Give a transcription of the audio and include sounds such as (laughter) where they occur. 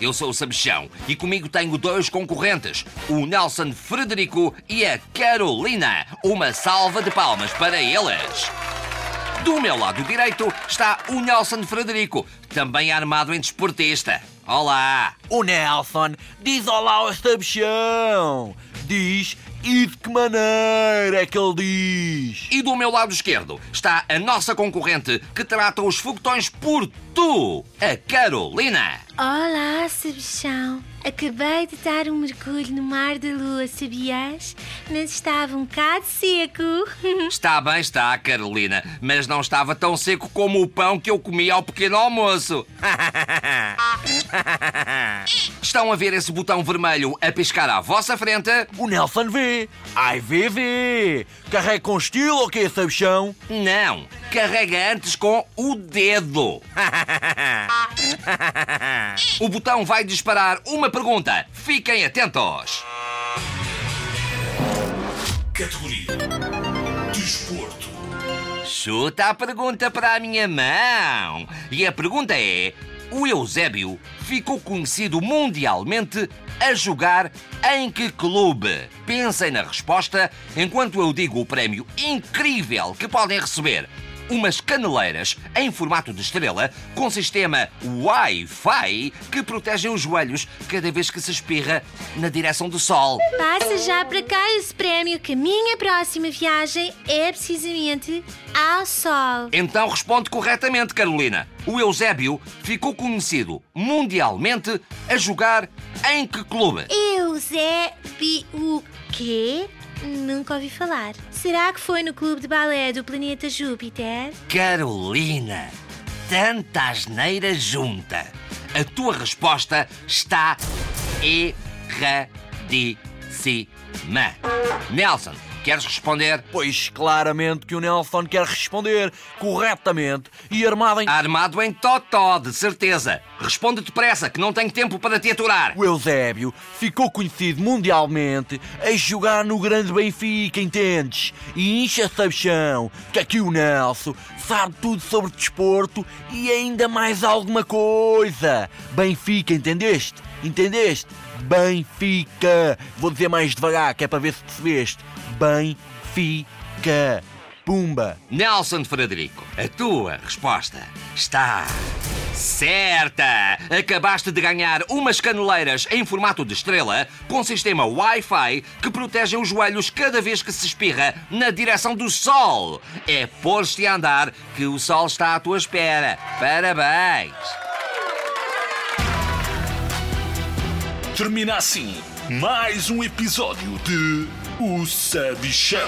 Eu sou o Sabichão e comigo tenho dois concorrentes, o Nelson Frederico e a Carolina. Uma salva de palmas para eles! Do meu lado direito está o Nelson Frederico, também armado em desportista. Olá! O Nelson diz olá ao Sabichão. Diz e de que maneira é que ele diz? E do meu lado esquerdo está a nossa concorrente que trata os foguetões por tu, a Carolina. Olá, Sabichão. Acabei de dar um mergulho no mar da lua, sabias? Mas estava um bocado seco. (laughs) Está bem, está, Carolina, mas não estava tão seco como o pão que eu comi ao pequeno almoço. (laughs) Estão a ver esse botão vermelho a piscar à vossa frente? O Nelson vê. Ai, vê. Carrega com estilo ou quê, Sabichão? Não, carrega antes com o dedo. o botão vai disparar uma pergunta. Fiquem atentos. Categoria Desporto. Chuta a pergunta para a minha mão. E a pergunta é: o Eusébio ficou conhecido mundialmente a jogar em que clube? Pensem na resposta enquanto eu digo o prémio incrível que podem receber. Umas caneleiras em formato de estrela com sistema Wi-Fi que protegem os joelhos cada vez que se espirra na direção do sol. Passa já para cá esse prémio que a minha próxima viagem é precisamente ao sol. Então responde corretamente, Carolina. O Eusébio ficou conhecido mundialmente a jogar em que clube? Eusébio o quê? Nunca ouvi falar. Será que foi no clube de balé do planeta Júpiter? Carolina, tanta asneira junta. A tua resposta está erradíssima. Nelson, queres responder? Pois claramente que o Nelson quer responder corretamente e armado em. Armado em totó, de certeza. Responde depressa, que não tenho tempo para te aturar. O Eusébio ficou conhecido mundialmente a jogar no grande Benfica, entendes? E incha Sabichão, que aqui o Nelson sabe tudo sobre desporto e ainda mais alguma coisa. Benfica, entendeste? Entendeste? Benfica. Vou dizer mais devagar, que é para ver se percebeste. Benfica. Pumba. Nelson Frederico, a tua resposta está certa! Acabaste de ganhar umas caneleiras em formato de estrela com sistema Wi-Fi que protegem os joelhos cada vez que se espirra na direção do sol. É pôr-te a andar que o sol está à tua espera. Parabéns! Termina assim mais um episódio de O Sabichão.